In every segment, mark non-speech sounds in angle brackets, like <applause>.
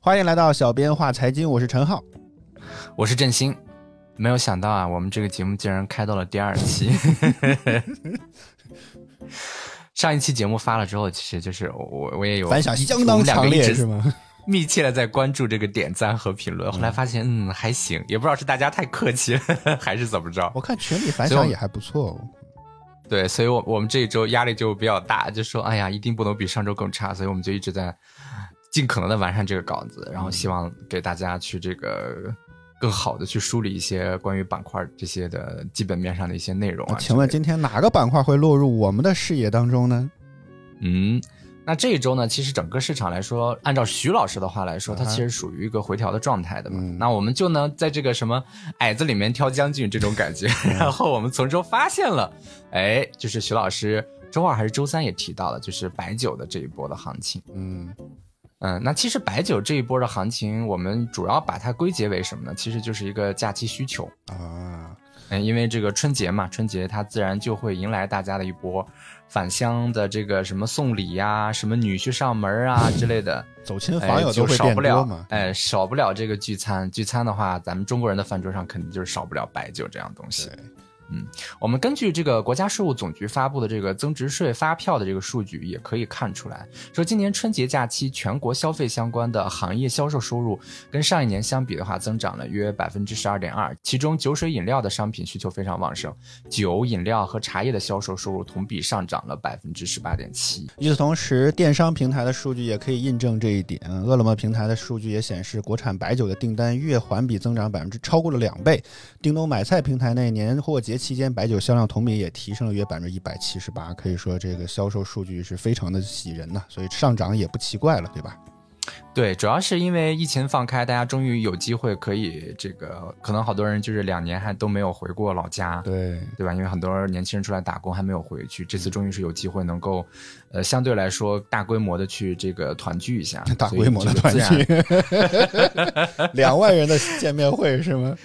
欢迎来到小编话财经，我是陈浩，我是振兴。没有想到啊，我们这个节目竟然开到了第二期。<laughs> 上一期节目发了之后，其实就是我我也有反响相当强烈，是吗？密切的在关注这个点赞和评论，后来发现嗯还行，也不知道是大家太客气了 <laughs> 还是怎么着。我看群里反响也还不错。对，所以，我我们这一周压力就比较大，就说哎呀，一定不能比上周更差，所以我们就一直在。尽可能的完善这个稿子，然后希望给大家去这个更好的去梳理一些关于板块这些的基本面上的一些内容啊。请问今天哪个板块会落入我们的视野当中呢？嗯，那这一周呢，其实整个市场来说，按照徐老师的话来说，它其实属于一个回调的状态的嘛。那我们就呢，在这个什么矮子里面挑将军这种感觉，<laughs> 然后我们从中发现了，哎，就是徐老师周二还是周三也提到了，就是白酒的这一波的行情。嗯。嗯，那其实白酒这一波的行情，我们主要把它归结为什么呢？其实就是一个假期需求啊。嗯，因为这个春节嘛，春节它自然就会迎来大家的一波返乡的这个什么送礼呀，什么女婿上门啊 <laughs> 之类的，走亲访友都会少不了哎，少不了这个聚餐。聚餐的话，咱们中国人的饭桌上肯定就是少不了白酒这样东西。嗯，我们根据这个国家税务总局发布的这个增值税发票的这个数据，也可以看出来，说今年春节假期全国消费相关的行业销售收入跟上一年相比的话，增长了约百分之十二点二。其中酒水饮料的商品需求非常旺盛，酒、饮料和茶叶的销售收入同比上涨了百分之十八点七。与此同时，电商平台的数据也可以印证这一点。饿了么平台的数据也显示，国产白酒的订单月环比增长百分之超过了两倍。叮咚买菜平台内年货节期间白酒销量同比也提升了约百分之一百七十八，可以说这个销售数据是非常的喜人呐，所以上涨也不奇怪了，对吧？对，主要是因为疫情放开，大家终于有机会可以这个，可能好多人就是两年还都没有回过老家，对对吧？因为很多年轻人出来打工还没有回去，这次终于是有机会能够，呃，相对来说大规模的去这个团聚一下，<laughs> 大规模的团聚，<laughs> 两万人的见面会是吗？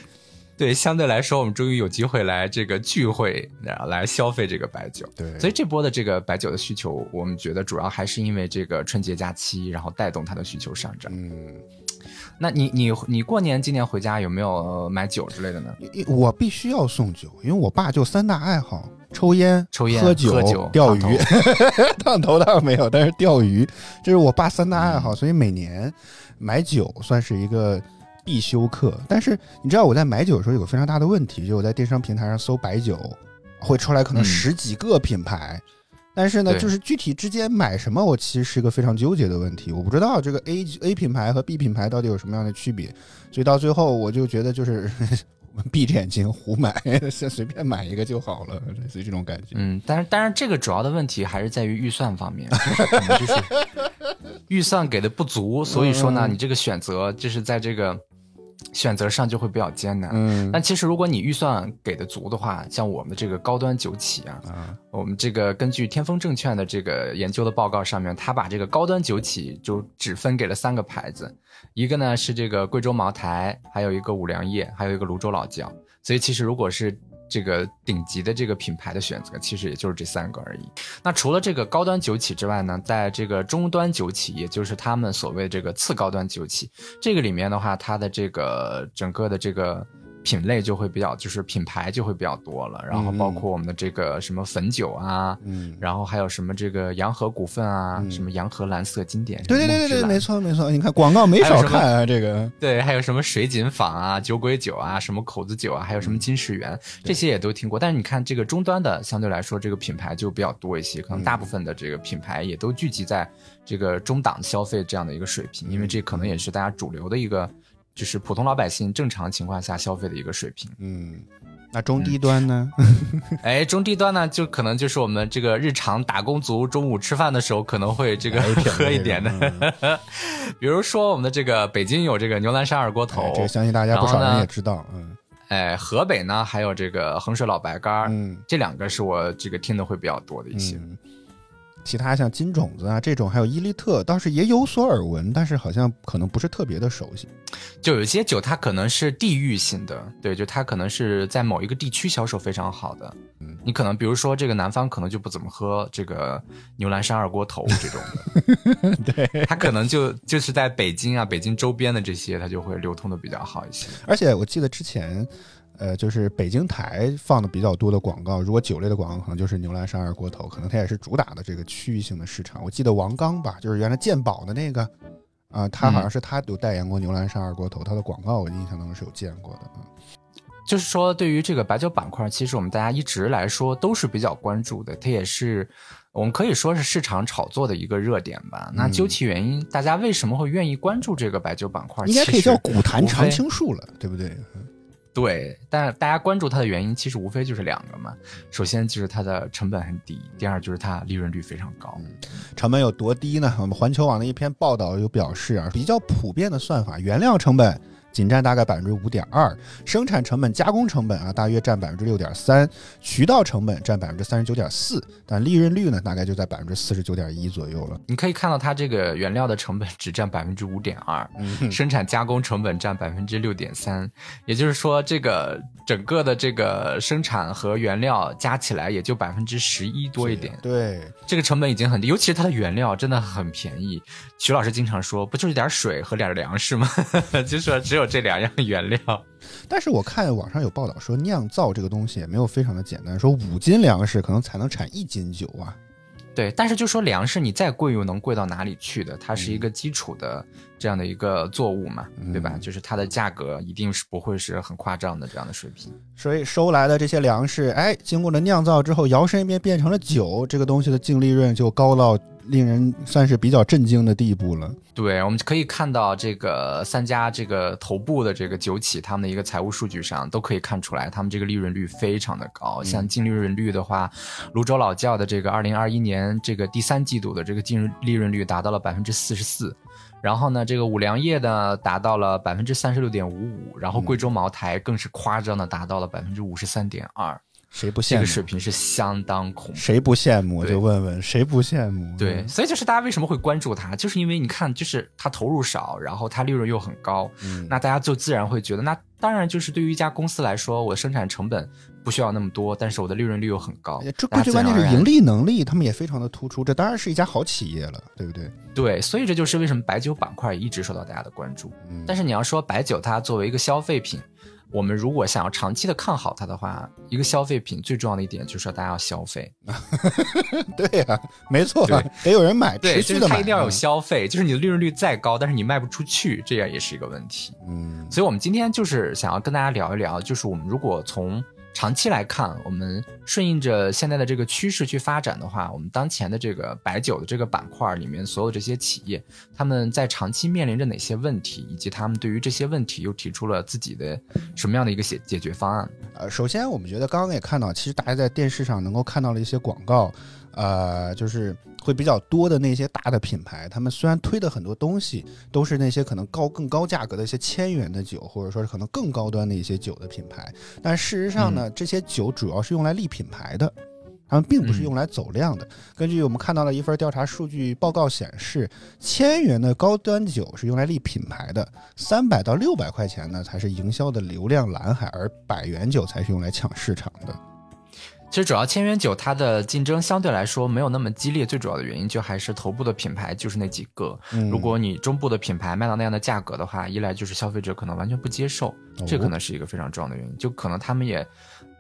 对，相对来说，我们终于有机会来这个聚会，来消费这个白酒。对，所以这波的这个白酒的需求，我们觉得主要还是因为这个春节假期，然后带动它的需求上涨。嗯，那你你你过年今年回家有没有买酒之类的呢？我必须要送酒，因为我爸就三大爱好：抽烟、抽烟、喝酒、钓鱼。<laughs> 烫头倒没有，但是钓鱼这是我爸三大爱好，所以每年买酒算是一个。必修课，但是你知道我在买酒的时候有个非常大的问题，就我在电商平台上搜白酒，会出来可能十几个品牌，但是呢，就是具体之间买什么，我其实是一个非常纠结的问题，我不知道这个 A A 品牌和 B 品牌到底有什么样的区别，所以到最后我就觉得就是 <laughs> 闭着眼睛胡买，先随便买一个就好了，类似于这种感觉。嗯，但是但是这个主要的问题还是在于预算方面，就是预算给的不足，所以说呢，你这个选择就是在这个。选择上就会比较艰难，嗯，但其实如果你预算给的足的话，像我们的这个高端酒企啊，我们这个根据天风证券的这个研究的报告上面，他把这个高端酒企就只分给了三个牌子，一个呢是这个贵州茅台，还有一个五粮液，还有一个泸州老窖，所以其实如果是。这个顶级的这个品牌的选择，其实也就是这三个而已。那除了这个高端酒企之外呢，在这个中端酒企，也就是他们所谓这个次高端酒企，这个里面的话，它的这个整个的这个。品类就会比较，就是品牌就会比较多了，然后包括我们的这个什么汾酒啊，嗯，然后还有什么这个洋河股份啊，什么洋河蓝色经典，对对对对对，没错没错，你看广告没少看啊，这个。对，还有什么水井坊啊、酒鬼酒啊、什么口子酒啊，还有什么金世元，这些也都听过。但是你看这个终端的，相对来说这个品牌就比较多一些，可能大部分的这个品牌也都聚集在这个中档消费这样的一个水平，因为这可能也是大家主流的一个。就是普通老百姓正常情况下消费的一个水平。嗯，那中低端呢？<laughs> 哎，中低端呢，就可能就是我们这个日常打工族中午吃饭的时候可能会这个喝一点的。<laughs> 比如说我们的这个北京有这个牛栏山二锅头，这个相信大家不少人也知道。嗯，哎，河北呢还有这个衡水老白干，嗯，这两个是我这个听的会比较多的一些。其他像金种子啊这种，还有伊利特，倒是也有所耳闻，但是好像可能不是特别的熟悉。就有些酒，它可能是地域性的，对，就它可能是在某一个地区销售非常好的。嗯，你可能比如说这个南方可能就不怎么喝这个牛栏山二锅头这种的，<laughs> 对，它可能就就是在北京啊、北京周边的这些，它就会流通的比较好一些。而且我记得之前。呃，就是北京台放的比较多的广告，如果酒类的广告，可能就是牛栏山二锅头，可能它也是主打的这个区域性的市场。我记得王刚吧，就是原来鉴宝的那个，啊，他好像是他有代言过牛栏山二锅头，他的广告我印象当中是有见过的。嗯，就是说，对于这个白酒板块，其实我们大家一直来说都是比较关注的，它也是我们可以说是市场炒作的一个热点吧。那究其原因，大家为什么会愿意关注这个白酒板块？应该可以叫古坛常青树了，对不对？对，但大家关注它的原因其实无非就是两个嘛。首先就是它的成本很低，第二就是它利润率非常高。成本有多低呢？我们环球网的一篇报道有表示啊，比较普遍的算法，原料成本。仅占大概百分之五点二，生产成本、加工成本啊，大约占百分之六点三，渠道成本占百分之三十九点四，但利润率呢，大概就在百分之四十九点一左右了。你可以看到，它这个原料的成本只占百分之五点二，生产加工成本占百分之六点三，也就是说，这个整个的这个生产和原料加起来也就百分之十一多一点。对，这个成本已经很低，尤其是它的原料真的很便宜。徐老师经常说，不就是点水和点粮食吗？<laughs> 就说只有。这两样原料，但是我看网上有报道说，酿造这个东西也没有非常的简单，说五斤粮食可能才能产一斤酒啊。对，但是就说粮食你再贵又能贵到哪里去的？它是一个基础的这样的一个作物嘛，对吧？就是它的价格一定是不会是很夸张的这样的水平。所以收来的这些粮食，哎，经过了酿造之后，摇身一变变成了酒，这个东西的净利润就高到。令人算是比较震惊的地步了。对，我们可以看到这个三家这个头部的这个酒企，他们的一个财务数据上都可以看出来，他们这个利润率非常的高。像净利润率的话，泸州老窖的这个二零二一年这个第三季度的这个净利润率达到了百分之四十四，然后呢，这个五粮液呢达到了百分之三十六点五五，然后贵州茅台更是夸张的达到了百分之五十三点二。谁不羡慕？这个水平是相当恐怖。谁不羡慕？就问问谁不羡慕？对，所以就是大家为什么会关注它，就是因为你看，就是它投入少，然后它利润又很高，嗯，那大家就自然会觉得，那当然就是对于一家公司来说，我生产成本不需要那么多，但是我的利润率又很高。这最关键是盈利能力，他们也非常的突出，这当然是一家好企业了，对不对？对，所以这就是为什么白酒板块一直受到大家的关注。但是你要说白酒它作为一个消费品。我们如果想要长期的看好它的话，一个消费品最重要的一点就是说大家要消费。<laughs> 对呀，没错，得有人买，对，就是它一定要有消费。就是你的利润率再高，但是你卖不出去，这样也是一个问题。嗯，所以我们今天就是想要跟大家聊一聊，就是我们如果从长期来看，我们顺应着现在的这个趋势去发展的话，我们当前的这个白酒的这个板块里面，所有这些企业，他们在长期面临着哪些问题，以及他们对于这些问题又提出了自己的什么样的一个解解决方案？呃，首先我们觉得刚刚也看到，其实大家在电视上能够看到了一些广告。呃，就是会比较多的那些大的品牌，他们虽然推的很多东西都是那些可能高更高价格的一些千元的酒，或者说是可能更高端的一些酒的品牌，但事实上呢，这些酒主要是用来立品牌的，他们并不是用来走量的。根据我们看到的一份调查数据报告显示，千元的高端酒是用来立品牌的，三百到六百块钱呢才是营销的流量蓝海，而百元酒才是用来抢市场的。其实主要千元酒它的竞争相对来说没有那么激烈，最主要的原因就还是头部的品牌就是那几个。如果你中部的品牌卖到那样的价格的话，一来就是消费者可能完全不接受，这可能是一个非常重要的原因，就可能他们也。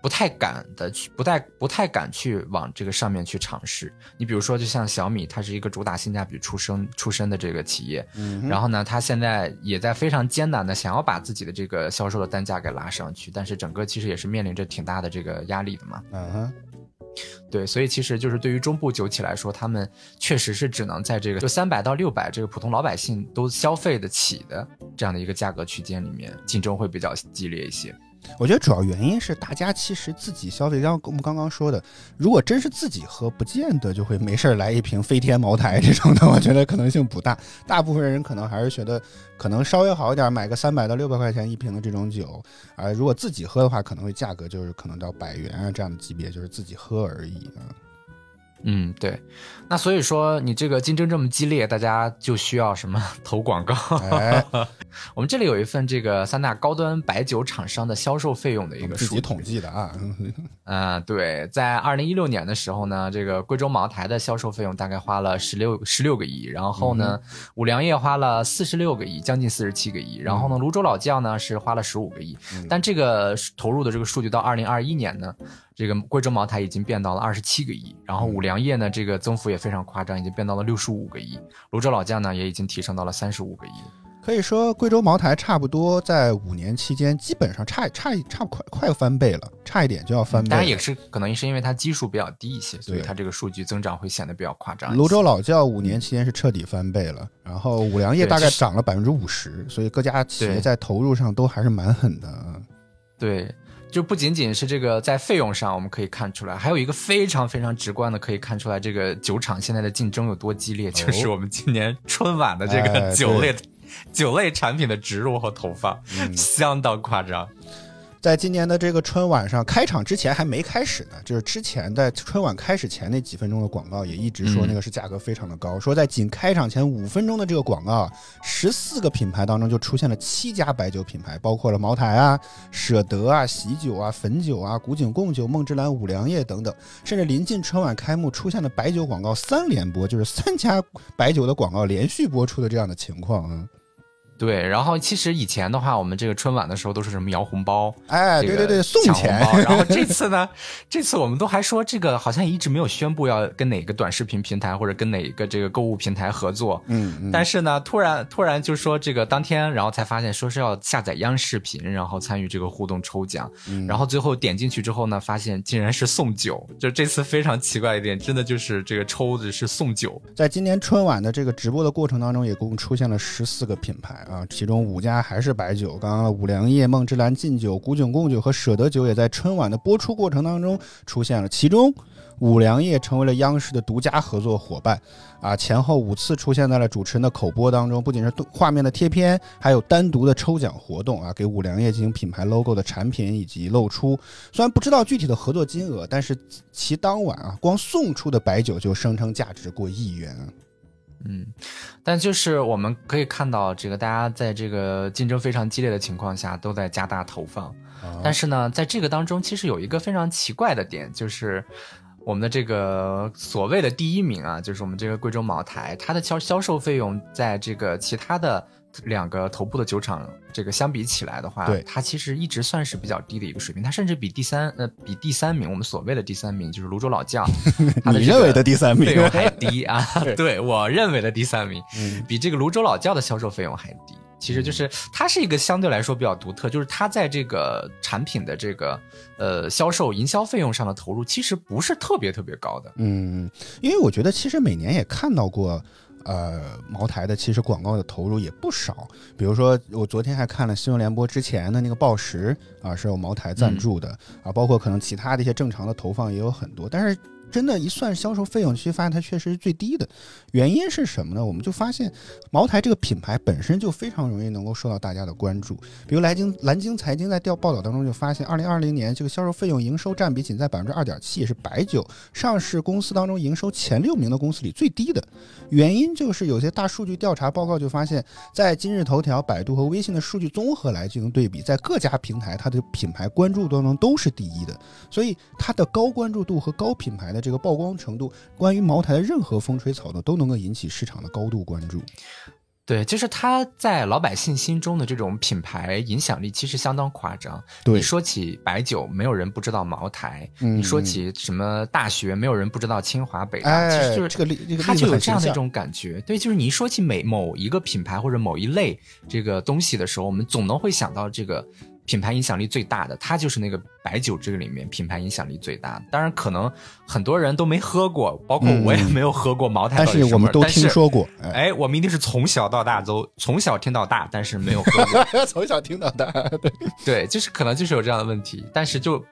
不太敢的去，不太不太敢去往这个上面去尝试。你比如说，就像小米，它是一个主打性价比出身出身的这个企业，嗯然后呢，它现在也在非常艰难的想要把自己的这个销售的单价给拉上去，但是整个其实也是面临着挺大的这个压力的嘛。嗯哼，对，所以其实就是对于中部酒企来说，他们确实是只能在这个就三百到六百这个普通老百姓都消费得起的这样的一个价格区间里面，竞争会比较激烈一些。我觉得主要原因是大家其实自己消费，像我们刚刚说的，如果真是自己喝，不见得就会没事儿来一瓶飞天茅台这种的，我觉得可能性不大。大部分人可能还是觉得可能稍微好一点，买个三百到六百块钱一瓶的这种酒，啊，如果自己喝的话，可能会价格就是可能到百元啊这样的级别，就是自己喝而已啊。嗯，对。那所以说，你这个竞争这么激烈，大家就需要什么投广告？<laughs> 我们这里有一份这个三大高端白酒厂商的销售费用的一个数据统计的啊。<laughs> 嗯，对，在二零一六年的时候呢，这个贵州茅台的销售费用大概花了十六十六个亿，然后呢，五粮液花了四十六个亿，将近四十七个亿，然后呢，泸州老窖呢是花了十五个亿。但这个投入的这个数据到二零二一年呢？这个贵州茅台已经变到了二十七个亿，然后五粮液呢，这个增幅也非常夸张，已经变到了六十五个亿。泸州老窖呢，也已经提升到了三十五个亿。可以说，贵州茅台差不多在五年期间，基本上差差差快快翻倍了，差一点就要翻倍。当然也是可能也是因为它基数比较低一些，所以它这个数据增长会显得比较夸张。泸州老窖五年期间是彻底翻倍了，然后五粮液大概涨了百分之五十，所以各家企业在投入上都还是蛮狠的。对。就不仅仅是这个在费用上我们可以看出来，还有一个非常非常直观的可以看出来，这个酒厂现在的竞争有多激烈，就是我们今年春晚的这个酒类酒类产品的植入和投放，相当夸张。在今年的这个春晚上开场之前还没开始呢，就是之前在春晚开始前那几分钟的广告也一直说那个是价格非常的高，说在仅开场前五分钟的这个广告，十四个品牌当中就出现了七家白酒品牌，包括了茅台啊、舍得啊、喜酒啊、汾酒啊、古井贡酒、梦之蓝、五粮液等等，甚至临近春晚开幕出现了白酒广告三连播，就是三家白酒的广告连续播出的这样的情况啊。对，然后其实以前的话，我们这个春晚的时候都是什么摇红包，哎，对对对，送钱。然后这 <laughs> 次呢，这次我们都还说这个好像一直没有宣布要跟哪个短视频平台或者跟哪个这个购物平台合作，嗯，但是呢，突然突然就说这个当天，然后才发现说是要下载央视频，然后参与这个互动抽奖，然后最后点进去之后呢，发现竟然是送酒，就这次非常奇怪一点，真的就是这个抽的是送酒。在今年春晚的这个直播的过程当中，也共出现了十四个品牌。啊，其中五家还是白酒，刚刚的五粮液、梦之蓝、劲酒、古井贡酒和舍得酒也在春晚的播出过程当中出现了。其中，五粮液成为了央视的独家合作伙伴，啊，前后五次出现在了主持人的口播当中，不仅是画面的贴片，还有单独的抽奖活动啊，给五粮液进行品牌 logo 的产品以及露出。虽然不知道具体的合作金额，但是其当晚啊，光送出的白酒就声称价值过亿元。嗯，但就是我们可以看到，这个大家在这个竞争非常激烈的情况下，都在加大投放。但是呢，在这个当中，其实有一个非常奇怪的点，就是我们的这个所谓的第一名啊，就是我们这个贵州茅台，它的销销售费用在这个其他的。两个头部的酒厂，这个相比起来的话，对它其实一直算是比较低的一个水平。它甚至比第三，呃，比第三名，我们所谓的第三名，就是泸州老窖，<laughs> 你认为的第三名费用还低啊？<laughs> 对我认为的第三名，比这个泸州老窖的销售费用还低。其实就是它是一个相对来说比较独特，就是它在这个产品的这个呃销售营销费用上的投入，其实不是特别特别高的。嗯，因为我觉得其实每年也看到过。呃，茅台的其实广告的投入也不少，比如说我昨天还看了新闻联播之前的那个报时啊，是有茅台赞助的啊，包括可能其他的一些正常的投放也有很多，但是。真的，一算销售费用，其实发现它确实是最低的。原因是什么呢？我们就发现，茅台这个品牌本身就非常容易能够受到大家的关注。比如，蓝鲸蓝鲸财经在调报道当中就发现，二零二零年这个销售费用营收占比仅在百分之二点七，也是白酒上市公司当中营收前六名的公司里最低的。原因就是有些大数据调查报告就发现，在今日头条、百度和微信的数据综合来进行对比，在各家平台它的品牌关注度当中都是第一的。所以，它的高关注度和高品牌的。这个曝光程度，关于茅台的任何风吹草动都能够引起市场的高度关注。对，就是它在老百姓心中的这种品牌影响力其实相当夸张。你说起白酒，没有人不知道茅台；你说起什么大学，没有人不知道清华北大。其实就是这个，它就有这样的一种感觉。对，就是你一说起每某一个品牌或者某一类这个东西的时候，我们总能会想到这个。品牌影响力最大的，它就是那个白酒这个里面品牌影响力最大。当然，可能很多人都没喝过，包括我也没有喝过茅台。但是我们都听说过。哎，我们一定是从小到大都从小听到大，但是没有喝过。<laughs> 从小听到大，对对，就是可能就是有这样的问题。但是就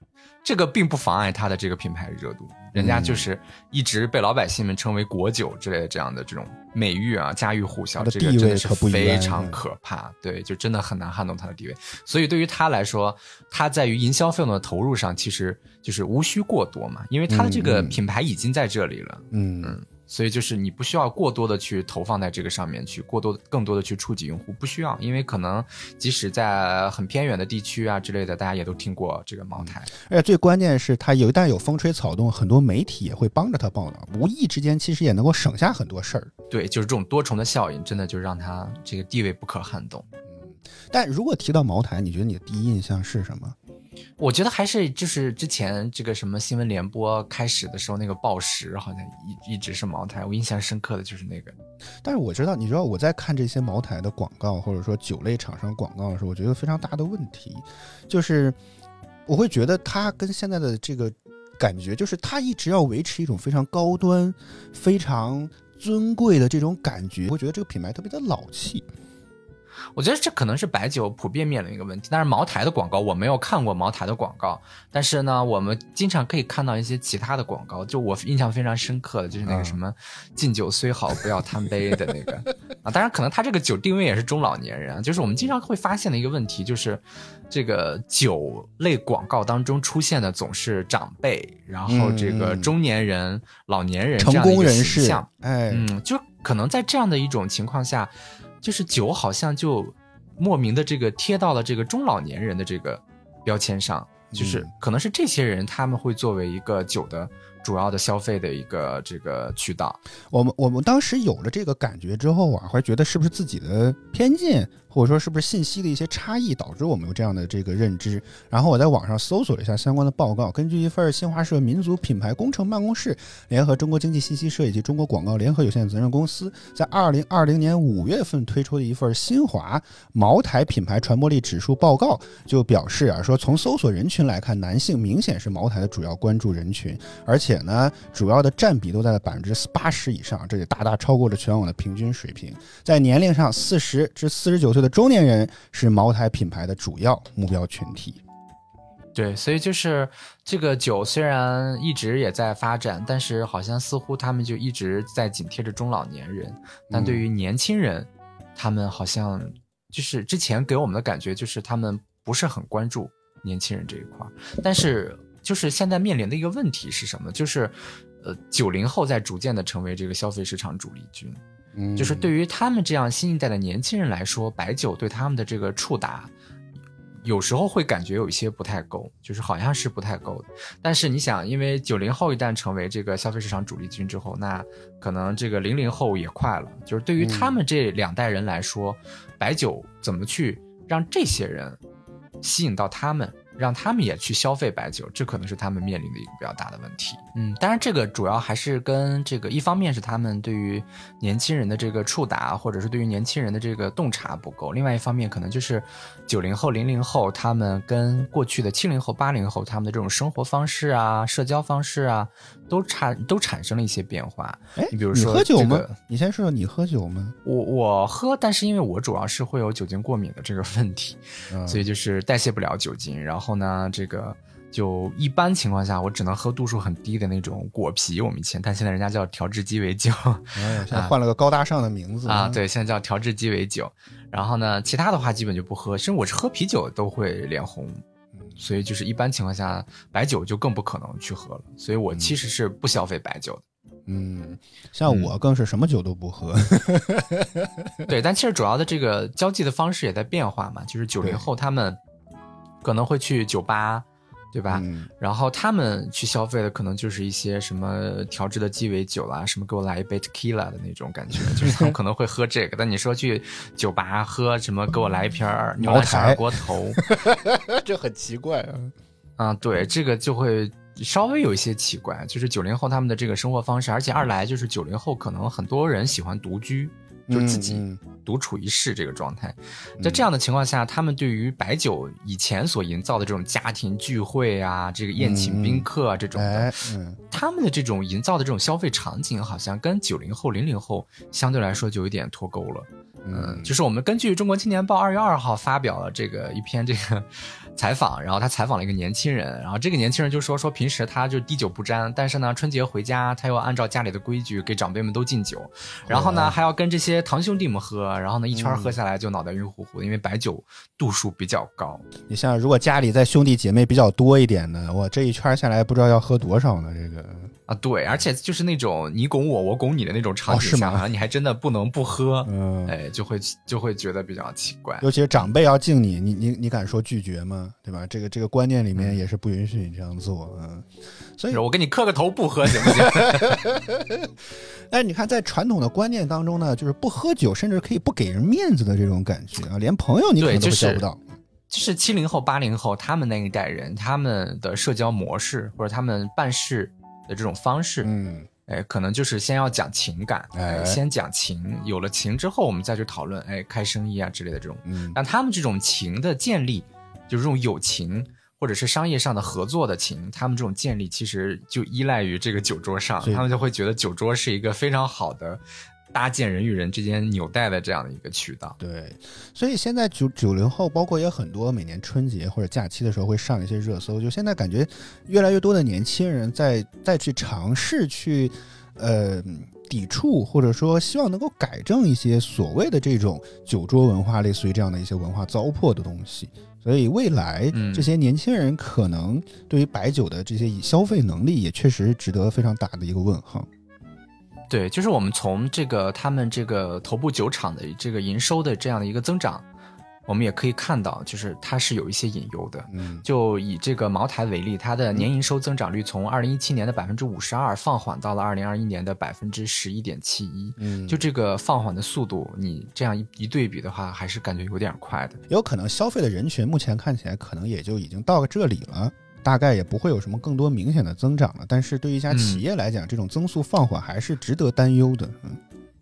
这个并不妨碍它的这个品牌热度，人家就是一直被老百姓们称为国酒之类的这样的这种美誉啊，家喻户晓，这个真的是非常可怕。对，就真的很难撼动它的地位。所以对于他来说，他在于营销费用的投入上，其实就是无需过多嘛，因为他的这个品牌已经在这里了。嗯嗯。所以就是你不需要过多的去投放在这个上面去，过多更多的去触及用户，不需要，因为可能即使在很偏远的地区啊之类的，大家也都听过这个茅台。而且最关键是，它有一旦有风吹草动，很多媒体也会帮着它报道，无意之间其实也能够省下很多事儿。对，就是这种多重的效应，真的就让它这个地位不可撼动。嗯，但如果提到茅台，你觉得你的第一印象是什么？我觉得还是就是之前这个什么新闻联播开始的时候，那个报时好像一一直是茅台，我印象深刻的就是那个。但是我知道，你知道我在看这些茅台的广告，或者说酒类厂商广告的时候，我觉得非常大的问题，就是我会觉得它跟现在的这个感觉，就是它一直要维持一种非常高端、非常尊贵的这种感觉，我觉得这个品牌特别的老气。我觉得这可能是白酒普遍面临一个问题，但是茅台的广告我没有看过茅台的广告，但是呢，我们经常可以看到一些其他的广告，就我印象非常深刻的就是那个什么“敬酒虽好，不要贪杯”的那个。啊，当然可能他这个酒定位也是中老年人，就是我们经常会发现的一个问题，就是这个酒类广告当中出现的总是长辈，然后这个中年人、老年人成功人士，哎，嗯，就可能在这样的一种情况下。就是酒好像就莫名的这个贴到了这个中老年人的这个标签上，就是可能是这些人他们会作为一个酒的主要的消费的一个这个渠道。我们我们当时有了这个感觉之后啊，会觉得是不是自己的偏见？或者说是不是信息的一些差异导致我们有这样的这个认知？然后我在网上搜索了一下相关的报告，根据一份新华社民族品牌工程办公室联合中国经济信息社以及中国广告联合有限责任公司在二零二零年五月份推出的一份新华茅台品牌传播力指数报告，就表示啊，说从搜索人群来看，男性明显是茅台的主要关注人群，而且呢，主要的占比都在了百分之八十以上，这也大大超过了全网的平均水平。在年龄上，四十至四十九岁。的中年人是茅台品牌的主要目标群体。对，所以就是这个酒虽然一直也在发展，但是好像似乎他们就一直在紧贴着中老年人。但对于年轻人，他们好像就是之前给我们的感觉就是他们不是很关注年轻人这一块。但是就是现在面临的一个问题是什么？就是呃，九零后在逐渐的成为这个消费市场主力军。嗯就是对于他们这样新一代的年轻人来说，白酒对他们的这个触达，有时候会感觉有一些不太够，就是好像是不太够的。但是你想，因为九零后一旦成为这个消费市场主力军之后，那可能这个零零后也快了。就是对于他们这两代人来说，白酒怎么去让这些人吸引到他们？让他们也去消费白酒，这可能是他们面临的一个比较大的问题。嗯，当然这个主要还是跟这个一方面是他们对于年轻人的这个触达，或者是对于年轻人的这个洞察不够；另外一方面可能就是九零后、零零后他们跟过去的七零后、八零后他们的这种生活方式啊、社交方式啊，都产都产生了一些变化。哎，你比如说喝酒吗？你先说说你喝酒吗？我我喝，但是因为我主要是会有酒精过敏的这个问题，所以就是代谢不了酒精，然后。呢，这个就一般情况下，我只能喝度数很低的那种果啤。我们以前，但现在人家叫调制鸡尾酒，现在换了个高大上的名字啊。对，现在叫调制鸡尾酒。然后呢，其他的话基本就不喝，甚至我是喝啤酒都会脸红。所以就是一般情况下，白酒就更不可能去喝了。所以我其实是不消费白酒的。嗯，像我更是什么酒都不喝。<laughs> 对，但其实主要的这个交际的方式也在变化嘛，就是九零后他们。可能会去酒吧，对吧？然后他们去消费的可能就是一些什么调制的鸡尾酒啦，什么给我来一杯 tequila 的那种感觉，就是他们可能会喝这个。但你说去酒吧喝什么，给我来一瓶牛奶二锅头，<laughs> 这很奇怪啊！啊，对，这个就会稍微有一些奇怪，就是九零后他们的这个生活方式，而且二来就是九零后可能很多人喜欢独居。就自己独处一室这个状态，在这样的情况下，他们对于白酒以前所营造的这种家庭聚会啊，这个宴请宾客啊这种的，他们的这种营造的这种消费场景，好像跟九零后、零零后相对来说就有点脱钩了。嗯，就是我们根据《中国青年报》二月二号发表了这个一篇这个采访，然后他采访了一个年轻人，然后这个年轻人就说说平时他就滴酒不沾，但是呢春节回家他又按照家里的规矩给长辈们都敬酒，然后呢还要跟这些堂兄弟们喝，然后呢一圈喝下来就脑袋晕乎乎，因为白酒度数比较高。你像如果家里在兄弟姐妹比较多一点的，我这一圈下来不知道要喝多少呢？这个。啊，对，而且就是那种你拱我，我拱你的那种场景下，你还真的不能不喝，嗯，哎，就会就会觉得比较奇怪。尤其是长辈要敬你，你你你敢说拒绝吗？对吧？这个这个观念里面也是不允许你这样做，嗯。所以，我给你磕个头，不喝行不行？<laughs> 哎，你看，在传统的观念当中呢，就是不喝酒，甚至可以不给人面子的这种感觉啊，连朋友你可能都交不到。就是七零后、八零后他们那一代人，他们的社交模式或者他们办事。的这种方式，嗯，哎，可能就是先要讲情感，哎，先讲情，有了情之后，我们再去讨论，哎，开生意啊之类的这种，嗯，但他们这种情的建立，就是这种友情或者是商业上的合作的情，他们这种建立其实就依赖于这个酒桌上，他们就会觉得酒桌是一个非常好的。搭建人与人之间纽带的这样的一个渠道，对，所以现在九九零后，包括也很多，每年春节或者假期的时候会上一些热搜。就现在感觉越来越多的年轻人在再去尝试去呃抵触，或者说希望能够改正一些所谓的这种酒桌文化，类似于这样的一些文化糟粕的东西。所以未来这些年轻人可能对于白酒的这些消费能力，也确实值得非常大的一个问号。对，就是我们从这个他们这个头部酒厂的这个营收的这样的一个增长，我们也可以看到，就是它是有一些隐忧的。嗯，就以这个茅台为例，它的年营收增长率从二零一七年的百分之五十二放缓到了二零二一年的百分之十一点七一。嗯，就这个放缓的速度，你这样一一对比的话，还是感觉有点快的。有可能消费的人群目前看起来可能也就已经到了这里了。大概也不会有什么更多明显的增长了，但是对于一家企业来讲，这种增速放缓还是值得担忧的。嗯。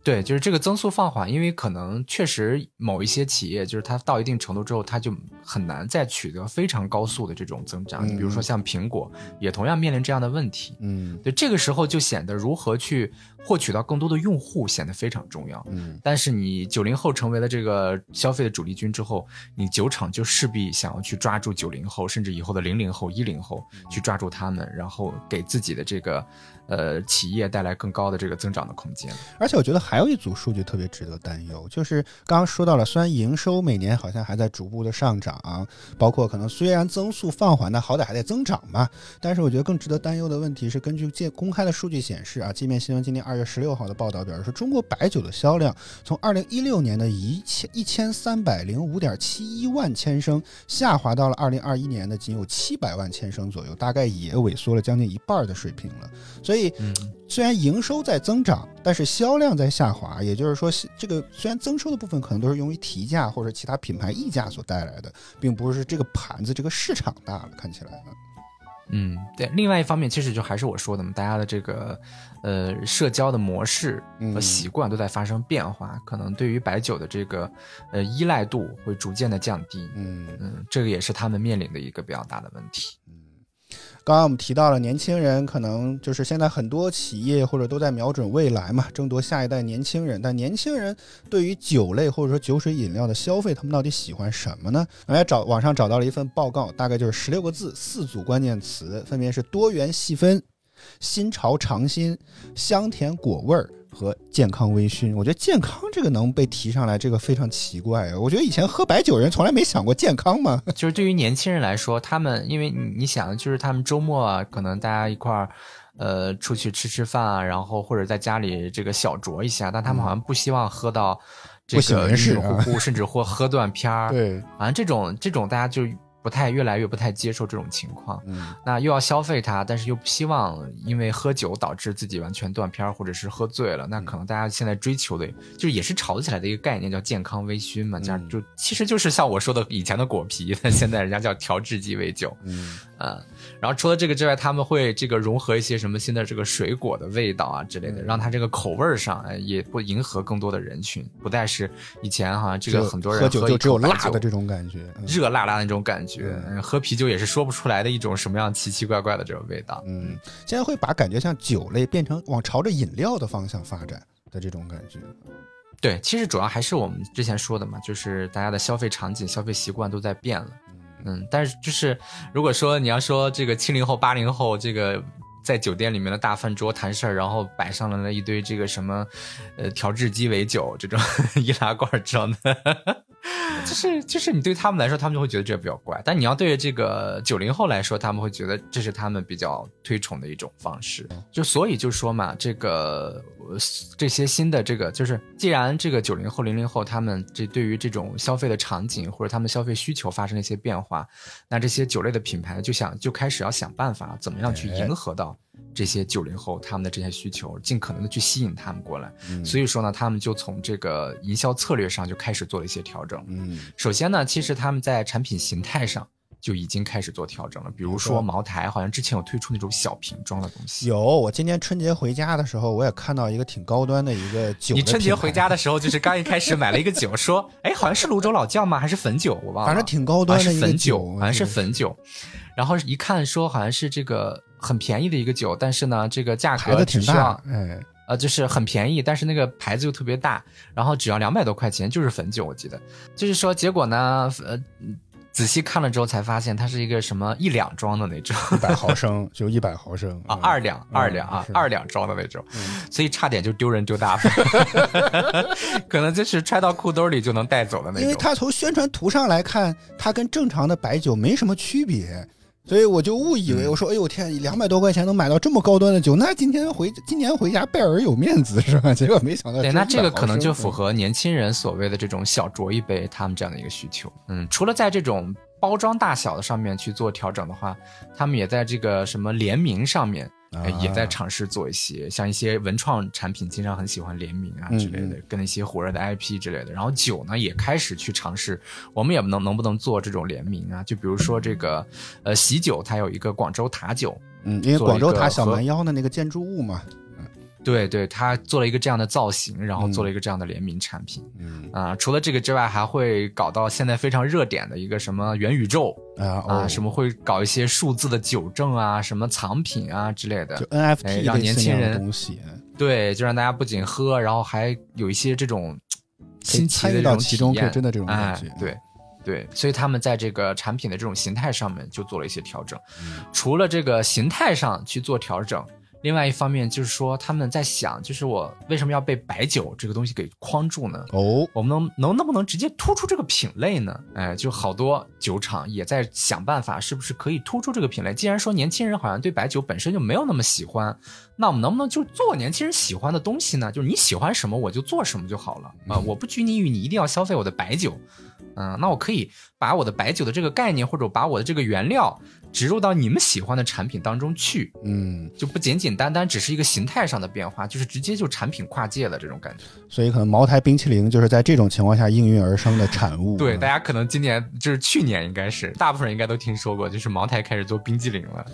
对，就是这个增速放缓，因为可能确实某一些企业，就是它到一定程度之后，它就很难再取得非常高速的这种增长。你比如说像苹果，也同样面临这样的问题。嗯，对，这个时候就显得如何去获取到更多的用户显得非常重要。嗯，但是你九零后成为了这个消费的主力军之后，你酒厂就势必想要去抓住九零后，甚至以后的零零后、一零后，去抓住他们，然后给自己的这个。呃，企业带来更高的这个增长的空间，而且我觉得还还有一组数据特别值得担忧，就是刚刚说到了，虽然营收每年好像还在逐步的上涨，包括可能虽然增速放缓，但好歹还在增长嘛。但是我觉得更值得担忧的问题是，根据建公开的数据显示啊，界面新闻今年二月十六号的报道表示说，中国白酒的销量从二零一六年的一千一千三百零五点七一万千升，下滑到了二零二一年的仅有七百万千升左右，大概也萎缩了将近一半的水平了。所以。虽然营收在增长，但是销量在下滑。也就是说，这个虽然增收的部分可能都是用于提价或者其他品牌溢价所带来的，并不是这个盘子这个市场大了。看起来，嗯，对。另外一方面，其实就还是我说的嘛，大家的这个呃社交的模式和习惯都在发生变化，可能对于白酒的这个呃依赖度会逐渐的降低。嗯嗯，这个也是他们面临的一个比较大的问题。刚刚我们提到了年轻人，可能就是现在很多企业或者都在瞄准未来嘛，争夺下一代年轻人。但年轻人对于酒类或者说酒水饮料的消费，他们到底喜欢什么呢？我来找网上找到了一份报告，大概就是十六个字，四组关键词，分别是多元细分、新潮尝新、香甜果味儿。和健康微醺，我觉得健康这个能被提上来，这个非常奇怪。我觉得以前喝白酒人从来没想过健康嘛。<laughs> 就是对于年轻人来说，他们因为你想，就是他们周末啊，可能大家一块儿，呃，出去吃吃饭啊，然后或者在家里这个小酌一下，但他们好像不希望喝到这个晕晕乎乎，甚至或喝断片儿。<laughs> 对，好像这种这种大家就。不太越来越不太接受这种情况，嗯，那又要消费它，但是又不希望因为喝酒导致自己完全断片儿或者是喝醉了，那可能大家现在追求的就也是炒起来的一个概念，叫健康微醺嘛，这样就其实就是像我说的以前的果啤，但 <laughs> 现在人家叫调制鸡尾酒，嗯。啊。然后除了这个之外，他们会这个融合一些什么新的这个水果的味道啊之类的，让它这个口味上也不迎合更多的人群，不再是以前哈这个很多人喝酒就只有辣的这种感觉，热辣辣的那种感觉，喝啤酒也是说不出来的一种什么样奇奇怪怪的这种味道。嗯，现在会把感觉像酒类变成往朝着饮料的方向发展的这种感觉。对，其实主要还是我们之前说的嘛，就是大家的消费场景、消费习惯都在变了。嗯，但是就是如果说你要说这个七零后、八零后这个。在酒店里面的大饭桌谈事儿，然后摆上了那一堆这个什么，呃，调制鸡尾酒这种 <laughs> 易拉罐装的，<laughs> 就是就是你对他们来说，他们就会觉得这比较怪。但你要对这个九零后来说，他们会觉得这是他们比较推崇的一种方式。就所以就说嘛，这个这些新的这个，就是既然这个九零后、零零后他们这对于这种消费的场景或者他们消费需求发生了一些变化，那这些酒类的品牌就想就开始要想办法怎么样去迎合到。这些九零后他们的这些需求，尽可能的去吸引他们过来。所以说呢，他们就从这个营销策略上就开始做了一些调整。嗯，首先呢，其实他们在产品形态上就已经开始做调整了。比如说茅台，好像之前有推出那种小瓶装的东西。有，我今年春节回家的时候，我也看到一个挺高端的一个酒。你春节回家的时候，就是刚一开始买了一个酒，说，哎，好像是泸州老窖吗？还是汾酒？我忘了。反正挺高端的一个酒，好像是汾酒。然后一看说，好像是这个。很便宜的一个酒，但是呢，这个价格挺大，哎，呃，就是很便宜，但是那个牌子又特别大，然后只要两百多块钱，就是汾酒，我记得，就是说，结果呢，呃，仔细看了之后才发现，它是一个什么一两装的那种，一百毫升 <laughs> 就一百毫升啊，二两二两啊，二两装的那种，所以差点就丢人丢大发，<laughs> 可能就是揣到裤兜里就能带走的那种。因为它从宣传图上来看，它跟正常的白酒没什么区别。所以我就误以为我说，哎呦天，两百多块钱能买到这么高端的酒，那今天回今年回家拜尔有面子是吧？结果没想到，对，那这个可能就符合年轻人所谓的这种小酌一杯，他们这样的一个需求。嗯，除了在这种包装大小的上面去做调整的话，他们也在这个什么联名上面。也在尝试做一些，像一些文创产品，经常很喜欢联名啊之类的，跟一些火热的 IP 之类的。然后酒呢，也开始去尝试，我们也能能不能做这种联名啊？就比如说这个，呃，喜酒它有一个广州塔酒，嗯，因为广州塔小蛮腰的那个建筑物嘛。对对，他做了一个这样的造型，然后做了一个这样的联名产品。嗯啊，除了这个之外，还会搞到现在非常热点的一个什么元宇宙啊啊，什么会搞一些数字的酒证啊，什么藏品啊之类的，就 NFT 让年轻人东西。对，就让大家不仅喝，然后还有一些这种新奇的这种体验，真的这种感觉。对对，所以他们在这个产品的这种形态上面就做了一些调整。除了这个形态上去做调整。另外一方面就是说，他们在想，就是我为什么要被白酒这个东西给框住呢？哦，我们能能能不能直接突出这个品类呢？哎，就好多酒厂也在想办法，是不是可以突出这个品类？既然说年轻人好像对白酒本身就没有那么喜欢，那我们能不能就做年轻人喜欢的东西呢？就是你喜欢什么，我就做什么就好了啊！我不拘泥于你一定要消费我的白酒，嗯，那我可以把我的白酒的这个概念，或者把我的这个原料。植入到你们喜欢的产品当中去，嗯，就不简简单单只是一个形态上的变化，就是直接就产品跨界了这种感觉。所以可能茅台冰淇淋就是在这种情况下应运而生的产物。对，大家可能今年就是去年应该是大部分人应该都听说过，就是茅台开始做冰激凌了。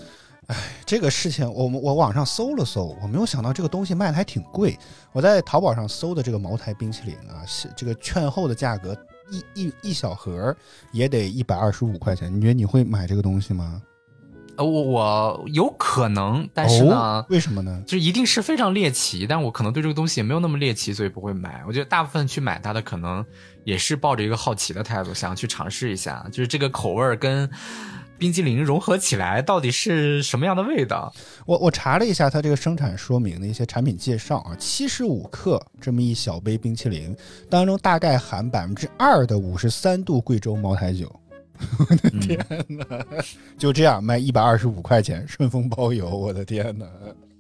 哎，这个事情我我网上搜了搜，我没有想到这个东西卖的还挺贵。我在淘宝上搜的这个茅台冰淇淋啊，是这个券后的价格。一一一小盒也得一百二十五块钱，你觉得你会买这个东西吗？呃，我我有可能，但是呢，为什么呢？就一定是非常猎奇，但我可能对这个东西也没有那么猎奇，所以不会买。我觉得大部分去买它的可能也是抱着一个好奇的态度，想要去尝试一下，就是这个口味跟。冰激凌融合起来到底是什么样的味道？我我查了一下它这个生产说明的一些产品介绍啊，七十五克这么一小杯冰淇淋当中大概含百分之二的五十三度贵州茅台酒。我 <laughs> 的天哪！就这样卖一百二十五块钱，顺丰包邮。我的天哪！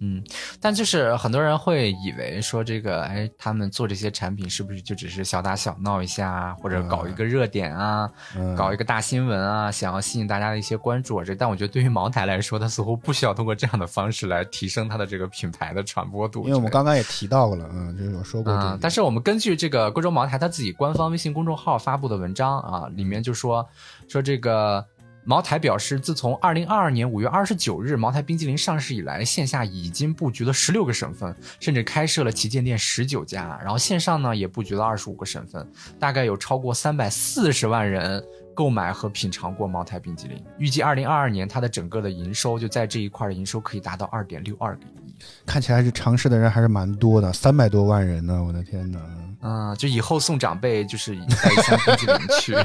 嗯，但就是很多人会以为说这个，哎，他们做这些产品是不是就只是小打小闹一下，或者搞一个热点啊，搞一个大新闻啊，想要吸引大家的一些关注啊？这，但我觉得对于茅台来说，它似乎不需要通过这样的方式来提升它的这个品牌的传播度。因为我们刚刚也提到了，嗯，就是有说过。嗯，但是我们根据这个贵州茅台它自己官方微信公众号发布的文章啊，里面就说说这个。茅台表示，自从二零二二年五月二十九日茅台冰激凌上市以来，线下已经布局了十六个省份，甚至开设了旗舰店十九家。然后线上呢，也布局了二十五个省份，大概有超过三百四十万人购买和品尝过茅台冰激凌。预计二零二二年，它的整个的营收就在这一块的营收可以达到二点六二个亿。看起来是尝试的人还是蛮多的，三百多万人呢！我的天哪！嗯，就以后送长辈就是带一箱冰激凌去。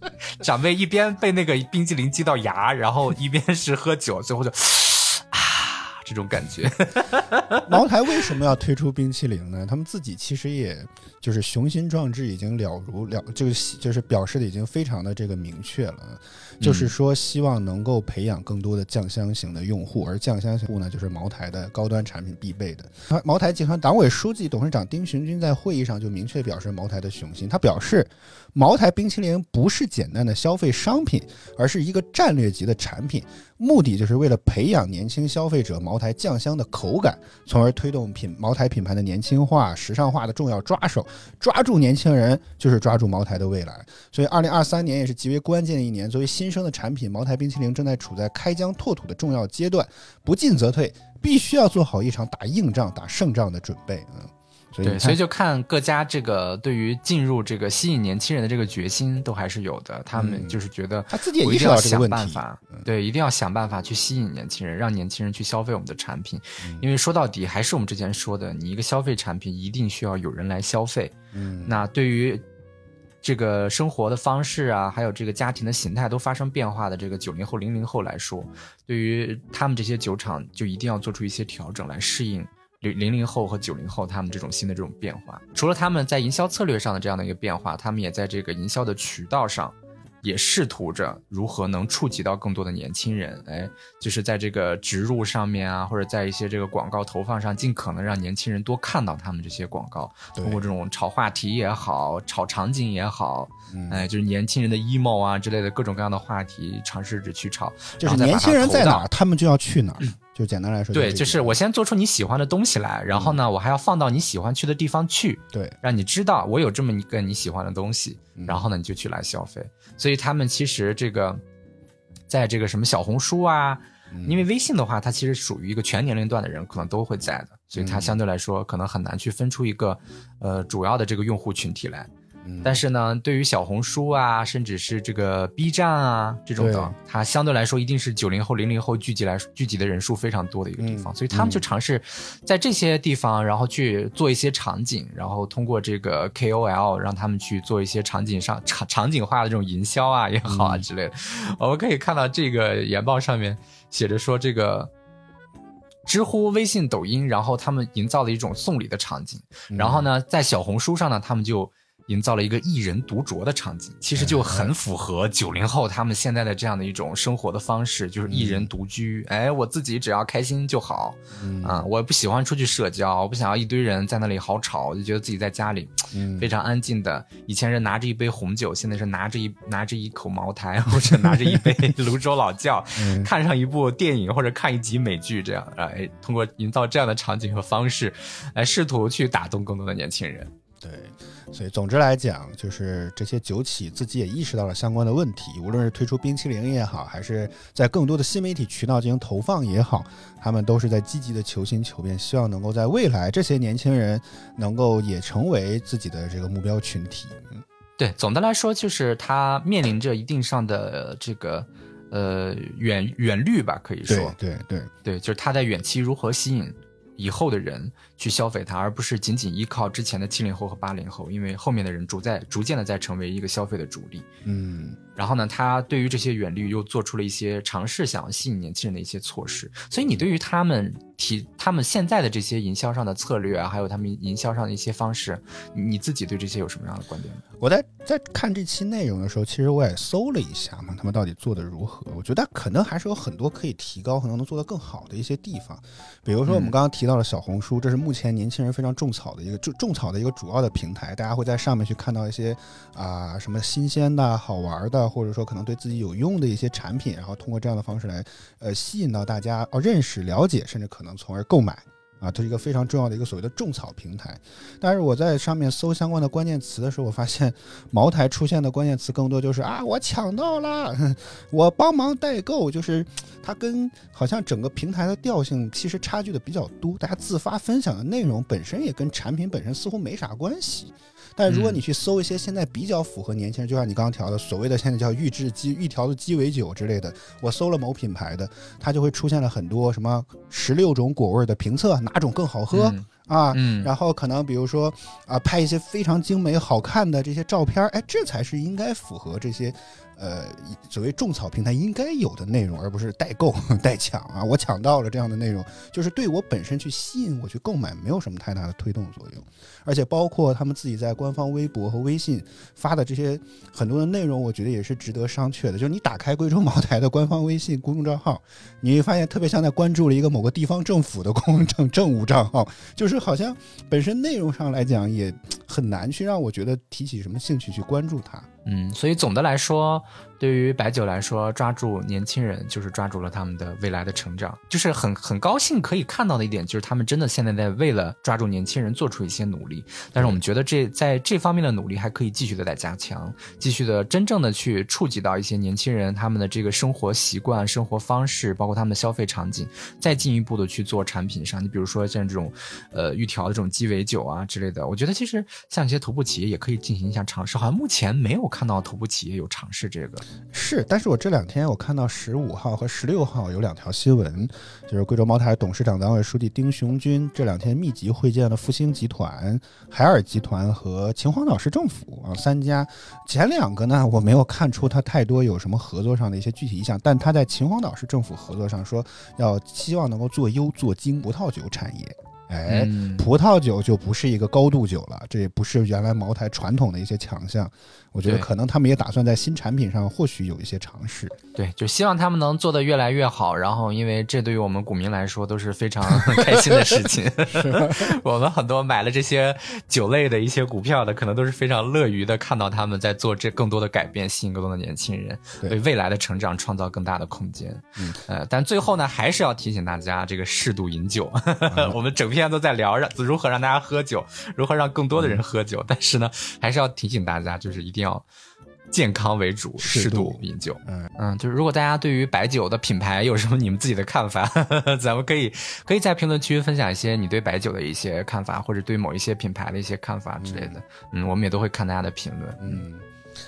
<laughs> 长辈一边被那个冰激凌击到牙，然后一边是喝酒，最后就啊。这种感觉，<laughs> 茅台为什么要推出冰淇淋呢？他们自己其实也就是雄心壮志，已经了如了，这个就是表示的已经非常的这个明确了，就是说希望能够培养更多的酱香型的用户，而酱香型户呢，就是茅台的高端产品必备的。茅台集团党委书记、董事长丁雄军在会议上就明确表示茅台的雄心，他表示，茅台冰淇淋不是简单的消费商品，而是一个战略级的产品。目的就是为了培养年轻消费者茅台酱香的口感，从而推动品茅台品牌的年轻化、时尚化的重要抓手。抓住年轻人，就是抓住茅台的未来。所以，二零二三年也是极为关键的一年。作为新生的产品，茅台冰淇淋正在处在开疆拓土的重要阶段，不进则退，必须要做好一场打硬仗、打胜仗的准备。嗯。对，所以就看各家这个对于进入这个吸引年轻人的这个决心都还是有的。他们就是觉得他自己也意识到这个问题，对，一定要想办法去吸引年轻人，让年轻人去消费我们的产品。因为说到底还是我们之前说的，你一个消费产品一定需要有人来消费。嗯，那对于这个生活的方式啊，还有这个家庭的形态都发生变化的这个九零后、零零后来说，对于他们这些酒厂就一定要做出一些调整来适应。零零零后和九零后，他们这种新的这种变化，除了他们在营销策略上的这样的一个变化，他们也在这个营销的渠道上，也试图着如何能触及到更多的年轻人。哎，就是在这个植入上面啊，或者在一些这个广告投放上，尽可能让年轻人多看到他们这些广告，通过这种炒话题也好，炒场景也好，哎，就是年轻人的 emo 啊之类的各种各样的话题，尝试着去炒，就是年轻人在哪，他们就要去哪。就简单来说，对，就是我先做出你喜欢的东西来，然后呢，我还要放到你喜欢去的地方去，对，让你知道我有这么一个你喜欢的东西，然后呢，你就去来消费。所以他们其实这个，在这个什么小红书啊，因为微信的话，它其实属于一个全年龄段的人可能都会在的，所以它相对来说可能很难去分出一个呃主要的这个用户群体来。但是呢，对于小红书啊，甚至是这个 B 站啊这种的，它相对来说一定是九零后、零零后聚集来聚集的人数非常多的一个地方，所以他们就尝试在这些地方，然后去做一些场景，然后通过这个 KOL 让他们去做一些场景上场场景化的这种营销啊也好啊之类的。我们可以看到这个研报上面写着说，这个知乎、微信、抖音，然后他们营造了一种送礼的场景，然后呢，在小红书上呢，他们就。营造了一个一人独酌的场景，其实就很符合九零后他们现在的这样的一种生活的方式，就是一人独居。哎，我自己只要开心就好，啊，我不喜欢出去社交，我不想要一堆人在那里好吵，我就觉得自己在家里非常安静的。以前是拿着一杯红酒，现在是拿着一拿着一口茅台，<laughs> 或者拿着一杯 <laughs> 泸州老窖，看上一部电影或者看一集美剧，这样哎，通过营造这样的场景和方式，来试图去打动更多的年轻人。对。所以，总之来讲，就是这些酒企自己也意识到了相关的问题，无论是推出冰淇淋也好，还是在更多的新媒体渠道进行投放也好，他们都是在积极的求新求变，希望能够在未来这些年轻人能够也成为自己的这个目标群体。对，总的来说，就是它面临着一定上的这个呃远远虑吧，可以说，对对对，就是他在远期如何吸引。以后的人去消费它，而不是仅仅依靠之前的七零后和八零后，因为后面的人逐在逐渐的在成为一个消费的主力。嗯，然后呢，他对于这些远虑又做出了一些尝试，想要吸引年轻人的一些措施。所以你对于他们。提他们现在的这些营销上的策略啊，还有他们营销上的一些方式，你自己对这些有什么样的观点？我在在看这期内容的时候，其实我也搜了一下嘛，他们到底做的如何？我觉得可能还是有很多可以提高，可能能做得更好的一些地方。比如说我们刚刚提到了小红书，这是目前年轻人非常种草的一个就种草的一个主要的平台，大家会在上面去看到一些啊什么新鲜的好玩的，或者说可能对自己有用的一些产品，然后通过这样的方式来呃吸引到大家哦认识了解，甚至可能。从而购买啊，它是一个非常重要的一个所谓的种草平台。但是我在上面搜相关的关键词的时候，我发现茅台出现的关键词更多就是啊，我抢到了，<laughs> 我帮忙代购，就是它跟好像整个平台的调性其实差距的比较多。大家自发分享的内容本身也跟产品本身似乎没啥关系。但如果你去搜一些现在比较符合年轻人，就像你刚刚调的所谓的现在叫预制鸡、预调的鸡尾酒之类的，我搜了某品牌的，它就会出现了很多什么十六种果味的评测，哪种更好喝啊，嗯。然后可能比如说啊，拍一些非常精美好看的这些照片儿，哎，这才是应该符合这些呃所谓种草平台应该有的内容，而不是代购 <laughs> 代抢啊，我抢到了这样的内容，就是对我本身去吸引我去购买没有什么太大的推动作用，而且包括他们自己在官方微博和微信发的这些很多的内容，我觉得也是值得商榷的。就是你打开贵州茅台的官方微信公众账号，你会发现特别像在关注了一个某个地方政府的公政政务账号，就是好像本身内容上来讲也很难去让我觉得提起什么兴趣去关注它。嗯，所以总的来说，对于白酒来说，抓住年轻人就是抓住了他们的未来的成长，就是很很高兴可以看到的一点，就是他们真的现在在为了抓住年轻人做出一些努力。但是我们觉得这在这方面的努力还可以继续的在加强，继续的真正的去触及到一些年轻人他们的这个生活习惯、生活方式，包括他们的消费场景，再进一步的去做产品上。你比如说像这种呃预调的这种鸡尾酒啊之类的，我觉得其实像一些头部企业也可以进行一下尝试，好像目前没有看到头部企业有尝试这个。是，但是我这两天我看到十五号和十六号有两条新闻，就是贵州茅台董事长、党委书记丁雄军这两天密集会见了复兴集团、海尔集团和秦皇岛市政府啊三家。前两个呢，我没有看出他太多有什么合作上的一些具体意向，但他在秦皇岛市政府合作上说，要希望能够做优做精葡萄酒产业。哎，嗯葡萄酒就不是一个高度酒了，这也不是原来茅台传统的一些强项。我觉得可能他们也打算在新产品上或许有一些尝试。对，就希望他们能做得越来越好。然后，因为这对于我们股民来说都是非常 <laughs> 开心的事情。<laughs> 我们很多买了这些酒类的一些股票的，可能都是非常乐于的看到他们在做这更多的改变，吸引更多的年轻人，对为未来的成长创造更大的空间。嗯，呃，但最后呢，还是要提醒大家，这个适度饮酒。<laughs> 我们整篇都在聊让如何让大家喝酒，如何让更多的人喝酒，但是呢，还是要提醒大家，就是一定要。健康为主，适度饮酒。嗯嗯，就是如果大家对于白酒的品牌有什么你们自己的看法，<laughs> 咱们可以可以在评论区分享一些你对白酒的一些看法，或者对某一些品牌的一些看法之类的。嗯，我们也都会看大家的评论。嗯，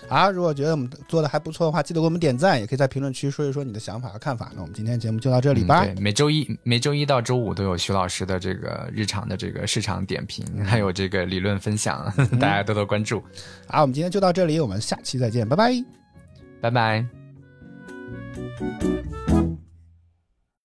好，如果觉得我们做的还不错的话，记得给我们点赞，也可以在评论区说一说你的想法和看法。那我们今天节目就到这里吧。嗯对，每周一每周一到周五都有徐老师的这个日常的这个市场点评，还有这个理论分享，<laughs> 大家多多关注。好，我们今天就到这里，我们下期再见，拜拜。拜拜。